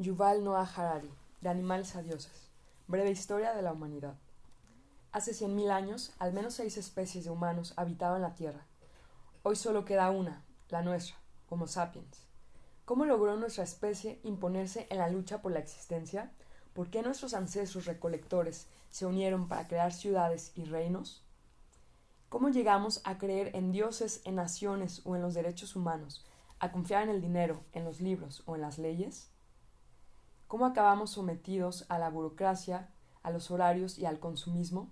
Yuval Noah Harari, de animales a dioses. Breve historia de la humanidad. Hace cien mil años, al menos seis especies de humanos habitaban la Tierra. Hoy solo queda una, la nuestra, Homo sapiens. ¿Cómo logró nuestra especie imponerse en la lucha por la existencia? ¿Por qué nuestros ancestros recolectores se unieron para crear ciudades y reinos? ¿Cómo llegamos a creer en dioses, en naciones o en los derechos humanos, a confiar en el dinero, en los libros o en las leyes? ¿Cómo acabamos sometidos a la burocracia, a los horarios y al consumismo?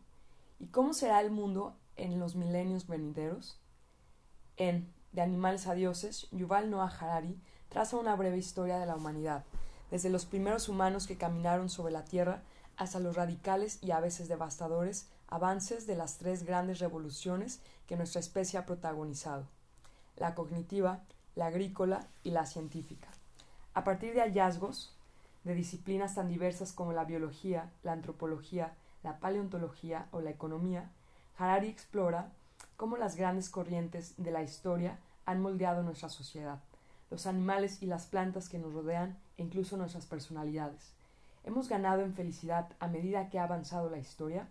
¿Y cómo será el mundo en los milenios venideros? En De animales a dioses, Yuval Noah Harari traza una breve historia de la humanidad, desde los primeros humanos que caminaron sobre la tierra hasta los radicales y a veces devastadores avances de las tres grandes revoluciones que nuestra especie ha protagonizado la cognitiva, la agrícola y la científica. A partir de hallazgos de disciplinas tan diversas como la biología, la antropología, la paleontología o la economía, Harari explora cómo las grandes corrientes de la historia han moldeado nuestra sociedad, los animales y las plantas que nos rodean e incluso nuestras personalidades. ¿Hemos ganado en felicidad a medida que ha avanzado la historia?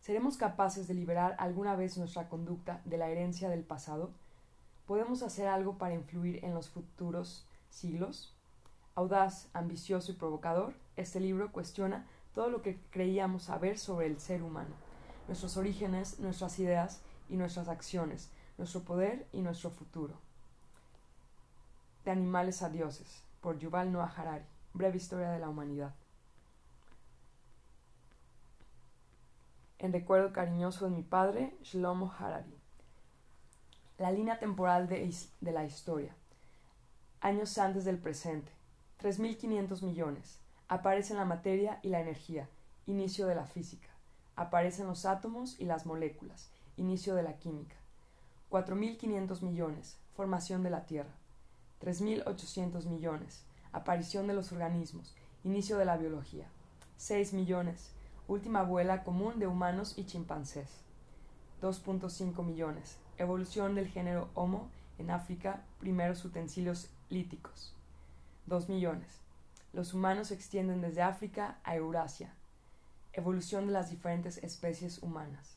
¿Seremos capaces de liberar alguna vez nuestra conducta de la herencia del pasado? ¿Podemos hacer algo para influir en los futuros siglos? Audaz, ambicioso y provocador, este libro cuestiona todo lo que creíamos saber sobre el ser humano, nuestros orígenes, nuestras ideas y nuestras acciones, nuestro poder y nuestro futuro. De animales a dioses, por Yuval Noah Harari, breve historia de la humanidad. En recuerdo cariñoso de mi padre, Shlomo Harari. La línea temporal de, de la historia. Años antes del presente 3.500 millones. Aparecen la materia y la energía, inicio de la física. Aparecen los átomos y las moléculas, inicio de la química. 4.500 millones, formación de la Tierra. 3.800 millones, aparición de los organismos, inicio de la biología. 6 millones, última abuela común de humanos y chimpancés. 2.5 millones, evolución del género Homo en África, primeros utensilios líticos. 2 millones. Los humanos se extienden desde África a Eurasia. Evolución de las diferentes especies humanas.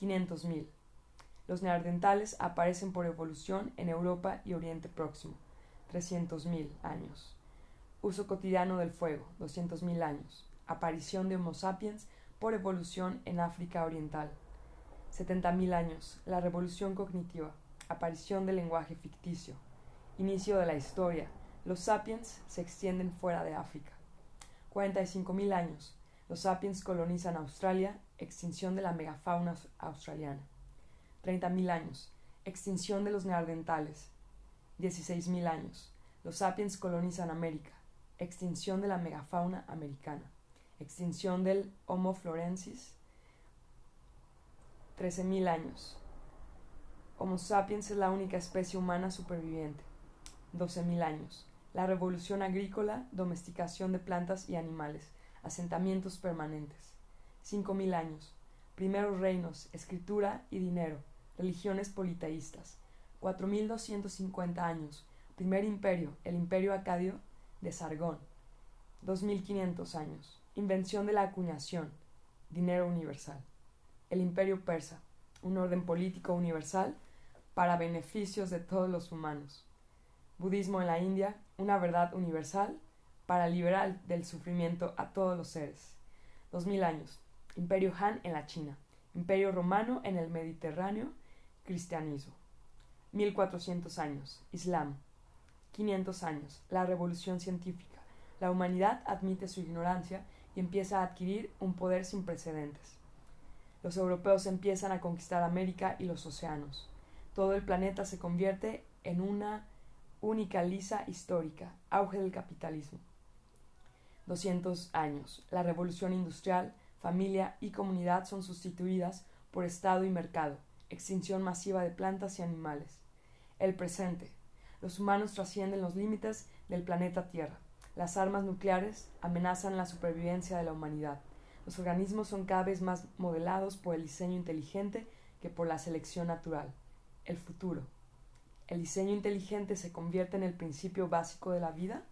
500.000. Los neandertales aparecen por evolución en Europa y Oriente Próximo. 300.000 años. Uso cotidiano del fuego. 200.000 años. Aparición de Homo sapiens por evolución en África Oriental. 70.000 años. La revolución cognitiva. Aparición del lenguaje ficticio. Inicio de la historia los sapiens se extienden fuera de África. 45.000 años. Los sapiens colonizan Australia. Extinción de la megafauna australiana. 30.000 años. Extinción de los neandertales. 16.000 años. Los sapiens colonizan América. Extinción de la megafauna americana. Extinción del Homo florensis. 13.000 años. Homo sapiens es la única especie humana superviviente. 12.000 años la revolución agrícola, domesticación de plantas y animales, asentamientos permanentes. Cinco mil años. Primeros reinos, escritura y dinero, religiones politeístas. Cuatro mil doscientos cincuenta años. Primer imperio, el imperio acadio de Sargón. Dos mil quinientos años. Invención de la acuñación, dinero universal. El imperio persa, un orden político universal para beneficios de todos los humanos budismo en la India, una verdad universal para liberar del sufrimiento a todos los seres. Dos mil años. Imperio Han en la China. Imperio romano en el Mediterráneo. Cristianismo. Mil cuatrocientos años. Islam. Quinientos años. La revolución científica. La humanidad admite su ignorancia y empieza a adquirir un poder sin precedentes. Los europeos empiezan a conquistar América y los océanos. Todo el planeta se convierte en una única lisa histórica, auge del capitalismo. 200 años. La revolución industrial, familia y comunidad son sustituidas por Estado y mercado, extinción masiva de plantas y animales. El presente. Los humanos trascienden los límites del planeta Tierra. Las armas nucleares amenazan la supervivencia de la humanidad. Los organismos son cada vez más modelados por el diseño inteligente que por la selección natural. El futuro. ¿El diseño inteligente se convierte en el principio básico de la vida?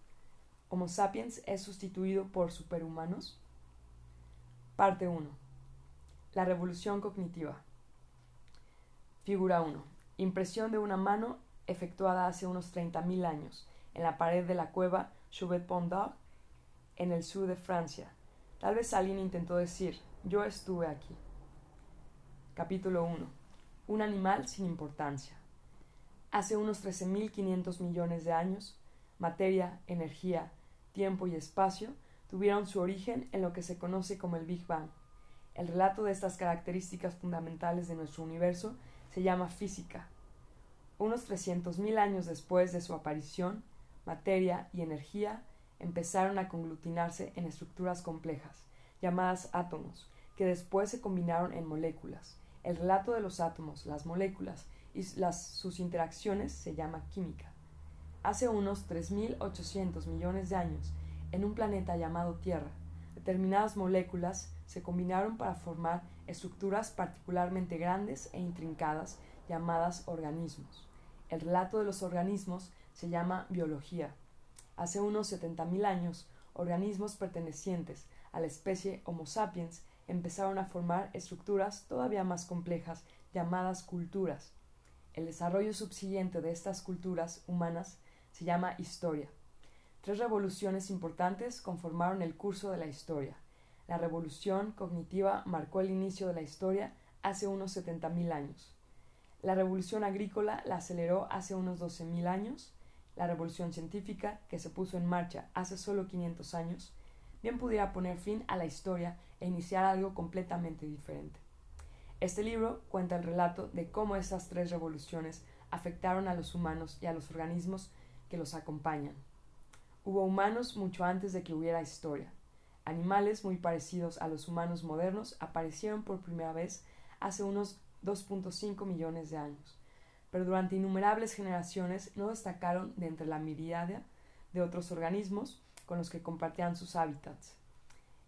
Homo sapiens es sustituido por superhumanos. Parte 1. La revolución cognitiva. Figura 1. Impresión de una mano efectuada hace unos 30.000 años en la pared de la cueva Chauvet-Pondard en el sur de Francia. Tal vez alguien intentó decir, yo estuve aquí. Capítulo 1. Un animal sin importancia. Hace unos 13.500 millones de años, materia, energía, tiempo y espacio tuvieron su origen en lo que se conoce como el Big Bang. El relato de estas características fundamentales de nuestro universo se llama física. Unos 300.000 años después de su aparición, materia y energía empezaron a conglutinarse en estructuras complejas, llamadas átomos, que después se combinaron en moléculas. El relato de los átomos, las moléculas y sus interacciones se llama química. Hace unos 3.800 millones de años, en un planeta llamado Tierra, determinadas moléculas se combinaron para formar estructuras particularmente grandes e intrincadas llamadas organismos. El relato de los organismos se llama biología. Hace unos 70.000 años, organismos pertenecientes a la especie Homo sapiens empezaron a formar estructuras todavía más complejas llamadas culturas. El desarrollo subsiguiente de estas culturas humanas se llama historia. Tres revoluciones importantes conformaron el curso de la historia. La revolución cognitiva marcó el inicio de la historia hace unos 70.000 años. La revolución agrícola la aceleró hace unos 12.000 años. La revolución científica, que se puso en marcha hace solo 500 años, bien pudiera poner fin a la historia e iniciar algo completamente diferente. Este libro cuenta el relato de cómo estas tres revoluciones afectaron a los humanos y a los organismos que los acompañan. Hubo humanos mucho antes de que hubiera historia. Animales muy parecidos a los humanos modernos aparecieron por primera vez hace unos 2.5 millones de años, pero durante innumerables generaciones no destacaron de entre la miríada de otros organismos con los que compartían sus hábitats.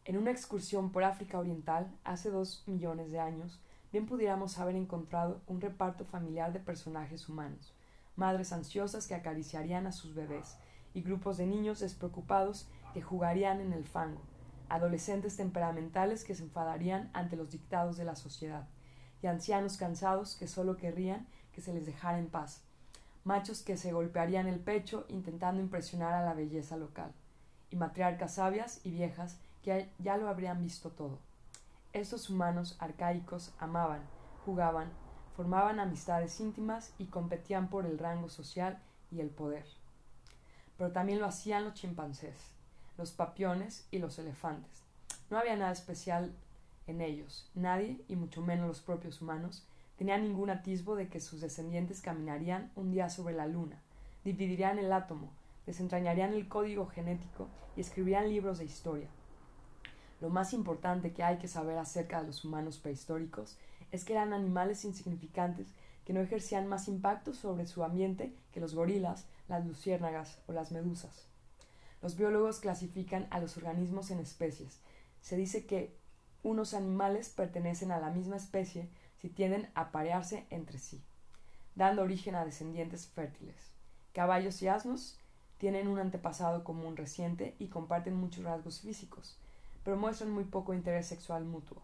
En una excursión por África Oriental hace dos millones de años, bien pudiéramos haber encontrado un reparto familiar de personajes humanos, madres ansiosas que acariciarían a sus bebés, y grupos de niños despreocupados que jugarían en el fango, adolescentes temperamentales que se enfadarían ante los dictados de la sociedad, y ancianos cansados que solo querrían que se les dejara en paz, machos que se golpearían el pecho intentando impresionar a la belleza local, y matriarcas sabias y viejas que ya lo habrían visto todo. Estos humanos arcaicos amaban, jugaban, formaban amistades íntimas y competían por el rango social y el poder. Pero también lo hacían los chimpancés, los papiones y los elefantes. No había nada especial en ellos. Nadie, y mucho menos los propios humanos, tenía ningún atisbo de que sus descendientes caminarían un día sobre la luna, dividirían el átomo, desentrañarían el código genético y escribirían libros de historia. Lo más importante que hay que saber acerca de los humanos prehistóricos es que eran animales insignificantes que no ejercían más impacto sobre su ambiente que los gorilas, las luciérnagas o las medusas. Los biólogos clasifican a los organismos en especies. Se dice que unos animales pertenecen a la misma especie si tienden a parearse entre sí, dando origen a descendientes fértiles. Caballos y asnos tienen un antepasado común reciente y comparten muchos rasgos físicos, pero muestran muy poco interés sexual mutuo.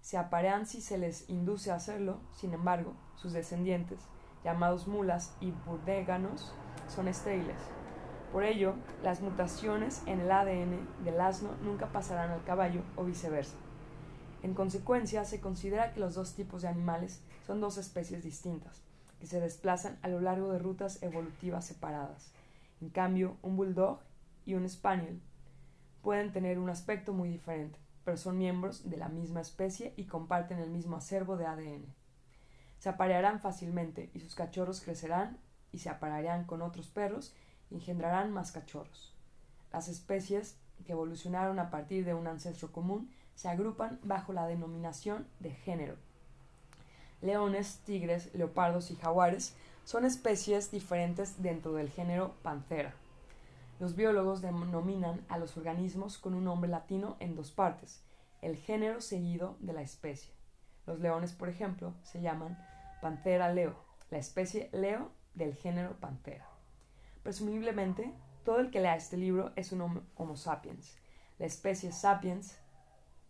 Se aparean si se les induce a hacerlo, sin embargo, sus descendientes, llamados mulas y burdéganos, son estériles. Por ello, las mutaciones en el ADN del asno nunca pasarán al caballo o viceversa. En consecuencia, se considera que los dos tipos de animales son dos especies distintas, que se desplazan a lo largo de rutas evolutivas separadas. En cambio, un bulldog y un spaniel pueden tener un aspecto muy diferente pero son miembros de la misma especie y comparten el mismo acervo de ADN. Se aparearán fácilmente y sus cachorros crecerán y se aparearán con otros perros y engendrarán más cachorros. Las especies que evolucionaron a partir de un ancestro común se agrupan bajo la denominación de género. Leones, tigres, leopardos y jaguares son especies diferentes dentro del género Panthera. Los biólogos denominan a los organismos con un nombre latino en dos partes, el género seguido de la especie. Los leones, por ejemplo, se llaman Panthera leo, la especie leo del género Panthera. Presumiblemente, Todo el que lea este libro es un Homo sapiens, la especie sapiens,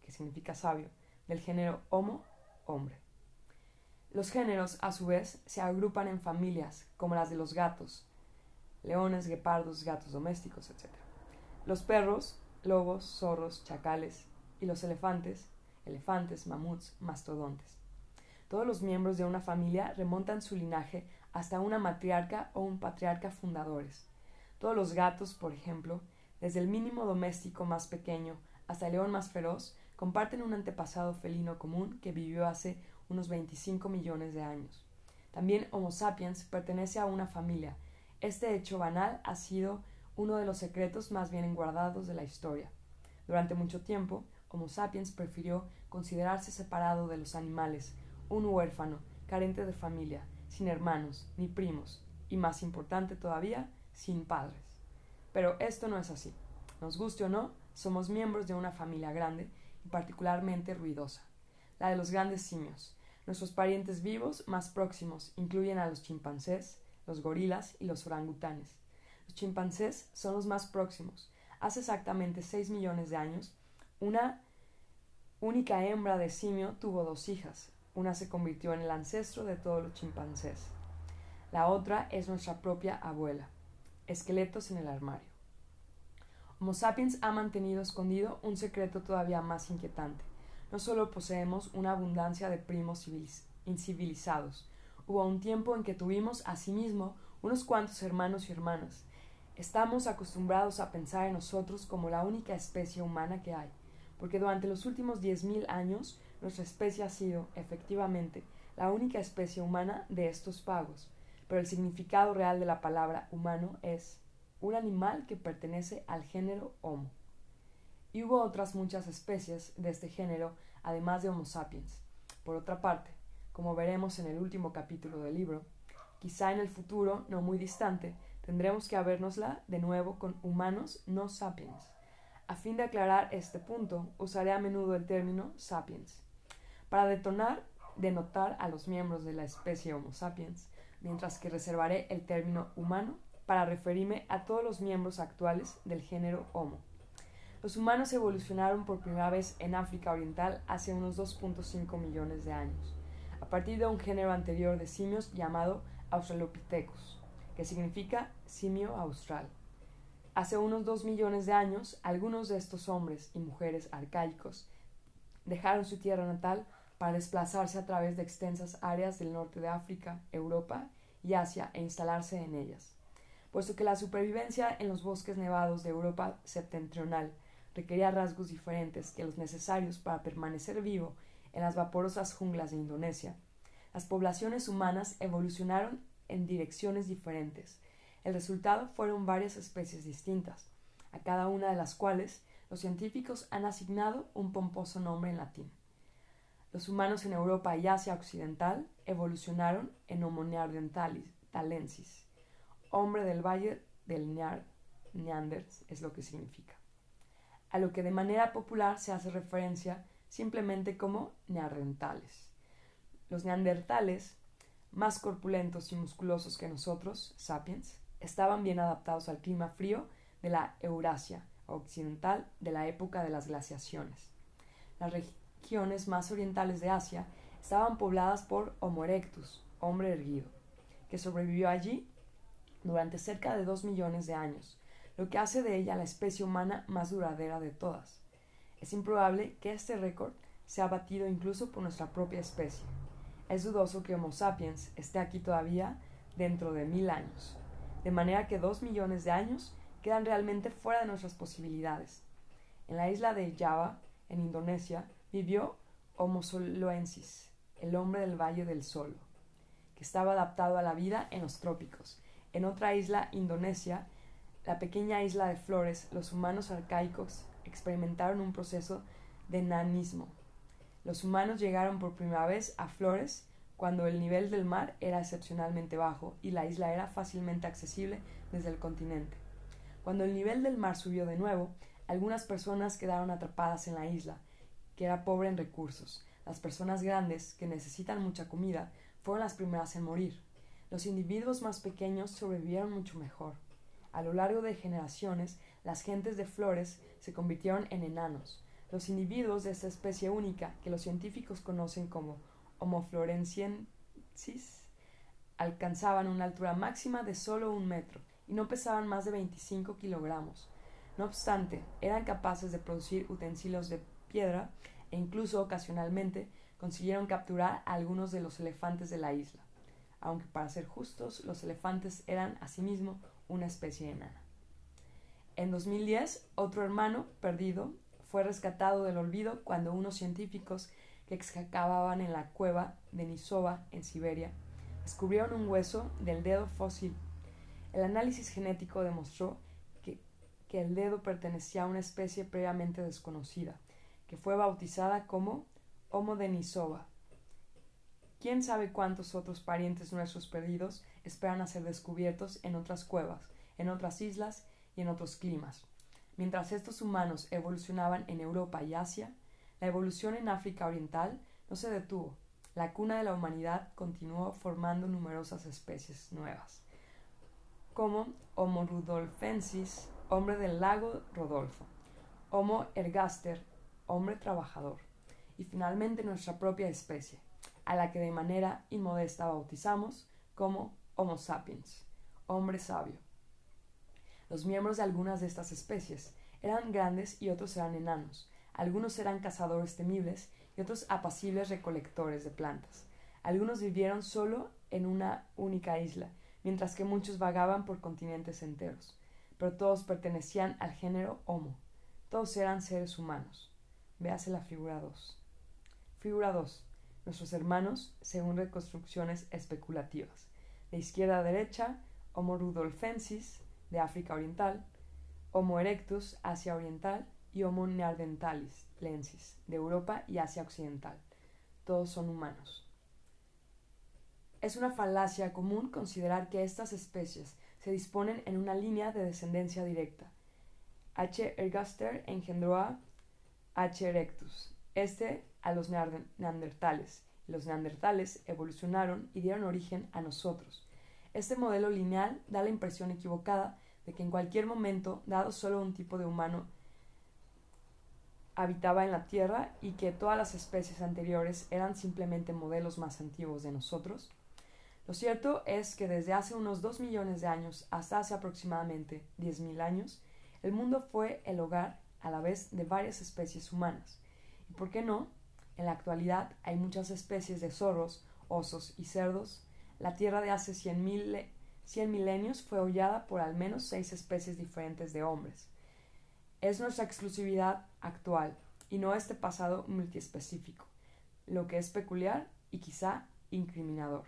que significa sabio, del género Homo, hombre. Los géneros, a su vez, se agrupan en familias, como las de los gatos, leones, guepardos, gatos domésticos, etc. Los perros, lobos, zorros, chacales, y los elefantes, elefantes, mamuts, mastodontes. Todos los miembros de una familia remontan su linaje hasta una matriarca o un patriarca fundadores. Todos los gatos, por ejemplo, desde el mínimo doméstico más pequeño hasta el león más feroz, comparten un antepasado felino común que vivió hace unos 25 millones de años. También Homo sapiens pertenece a una familia. Este hecho banal ha sido uno de los secretos más bien guardados de la historia. Durante mucho tiempo, Homo sapiens prefirió considerarse separado de los animales, un huérfano, carente de familia, sin hermanos ni primos, y más importante todavía, sin padres. Pero esto no es así. Nos guste o no, somos miembros de una familia grande y particularmente ruidosa, la de los grandes simios. Nuestros parientes vivos más próximos incluyen a los chimpancés, los gorilas y los orangutanes. Los chimpancés son los más próximos. Hace exactamente 6 millones de años, una única hembra de simio tuvo dos hijas. Una se convirtió en el ancestro de todos los chimpancés. La otra es nuestra propia abuela. Esqueletos en el armario. Homo sapiens ha mantenido escondido un secreto todavía más inquietante. No solo poseemos una abundancia de primos incivilizados, hubo un tiempo en que tuvimos asimismo unos cuantos hermanos y hermanas. Estamos acostumbrados a pensar en nosotros como la única especie humana que hay, porque durante los últimos diez mil años nuestra especie ha sido, efectivamente, la única especie humana de estos pagos, pero el significado real de la palabra humano es un animal que pertenece al género Homo. Y hubo otras muchas especies de este género, además de Homo sapiens. Por otra parte, como veremos en el último capítulo del libro, quizá en el futuro, no muy distante, tendremos que habérnosla de nuevo con humanos no sapiens. A fin de aclarar este punto, usaré a menudo el término sapiens. Para detonar, denotar a los miembros de la especie Homo sapiens, mientras que reservaré el término humano para referirme a todos los miembros actuales del género Homo. Los humanos evolucionaron por primera vez en África Oriental hace unos 2.5 millones de años, partir de un género anterior de simios llamado Australopithecus, que significa simio austral. Hace unos 2 millones de años, algunos de estos hombres y mujeres arcaicos dejaron su tierra natal para desplazarse a través de extensas áreas del norte de África, Europa y Asia e instalarse en ellas puesto que la supervivencia en los bosques nevados de Europa septentrional requería rasgos diferentes que los necesarios para permanecer vivo en las vaporosas junglas de Indonesia. Las poblaciones humanas evolucionaron en direcciones diferentes. El resultado fueron varias especies distintas, a cada una de las cuales los científicos han asignado un pomposo nombre en latín. Los humanos en Europa y Asia Occidental evolucionaron en Homo neanderthalensis, hombre del valle del Neanders es lo que significa, a lo que de manera popular se hace referencia simplemente como neandertales. Los neandertales, más corpulentos y musculosos que nosotros, sapiens, estaban bien adaptados al clima frío de la Eurasia occidental de la época de las glaciaciones. Las regiones más orientales de Asia estaban pobladas por Homo erectus, hombre erguido, que sobrevivió allí durante cerca de dos millones de años, lo que hace de ella la especie humana más duradera de todas. Es improbable que este récord sea batido incluso por nuestra propia especie. Es dudoso que Homo sapiens esté aquí todavía dentro de mil años, de manera que dos millones de años quedan realmente fuera de nuestras posibilidades. En la isla de Java, en Indonesia, vivió Homo soloensis, el hombre del Valle del Sol, que estaba adaptado a la vida en los trópicos en otra isla, Indonesia, la pequeña isla de Flores, los humanos arcaicos experimentaron un proceso de nanismo. Los humanos llegaron por primera vez a Flores cuando el nivel del mar era excepcionalmente bajo y la isla era fácilmente accesible desde el continente. Cuando el nivel del mar subió de nuevo, algunas personas quedaron atrapadas en la isla, que era pobre en recursos. Las personas grandes, que necesitan mucha comida, fueron las primeras en morir. Los individuos más pequeños sobrevivieron mucho mejor. A lo largo de generaciones, las gentes de Flores se convirtieron en enanos. Los individuos de esta especie única, que los científicos conocen como Homo florensiensis, alcanzaban una altura máxima de solo un metro y no pesaban más de 25 kilogramos. No obstante, eran capaces de producir utensilios de piedra e incluso ocasionalmente consiguieron capturar a algunos de los elefantes de la isla, aunque para ser justos, los elefantes eran asimismo una especie enana. En 2010, otro hermano perdido fue rescatado del olvido cuando unos científicos que excavaban en la cueva de Nisova, en Siberia, descubrieron un hueso del dedo fósil. El análisis genético demostró que, que el dedo pertenecía a una especie previamente desconocida, que fue bautizada como Homo denisova. ¿Quién sabe cuántos otros parientes nuestros perdidos esperan a ser descubiertos en otras cuevas, en otras islas y en otros climas? Mientras estos humanos evolucionaban en Europa y Asia, la evolución en África Oriental no se detuvo. La cuna de la humanidad continuó formando numerosas especies nuevas, como Homo rudolfensis, hombre del lago Rodolfo, Homo ergaster, hombre trabajador, y finalmente nuestra propia especie, a la que de manera inmodesta bautizamos como Homo sapiens, hombre sabio. Los miembros de algunas de estas especies eran grandes y otros eran enanos, algunos eran cazadores temibles y otros apacibles recolectores de plantas. Algunos vivieron solo en una única isla, mientras que muchos vagaban por continentes enteros. Pero todos pertenecían al género Homo. Todos eran seres humanos. Véase la figura 2. Figura 2. Nuestros hermanos según reconstrucciones especulativas. De izquierda a derecha, Homo rudolfensis, de África Oriental, Homo erectus, Asia Oriental, y Homo neanderthalis lensis, de Europa y Asia Occidental. Todos son humanos. Es una falacia común considerar que estas especies se disponen en una línea de descendencia directa. H. ergaster engendró a H. erectus, este a los neandertales, los neandertales evolucionaron y dieron origen a nosotros. Este modelo lineal da la impresión equivocada de que en cualquier momento, dado solo un tipo de humano, habitaba en la Tierra y que todas las especies anteriores eran simplemente modelos más antiguos de nosotros? Lo cierto es que desde hace unos dos millones de años hasta hace aproximadamente diez mil años, el mundo fue el hogar a la vez de varias especies humanas. ¿Y por qué no? En la actualidad hay muchas especies de zorros, osos y cerdos. La Tierra de hace cien, mil, cien milenios fue hollada por al menos seis especies diferentes de hombres. Es nuestra exclusividad actual y no este pasado multiespecífico, lo que es peculiar y quizá incriminador.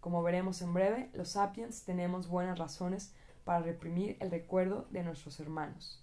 Como veremos en breve, los sapiens tenemos buenas razones para reprimir el recuerdo de nuestros hermanos.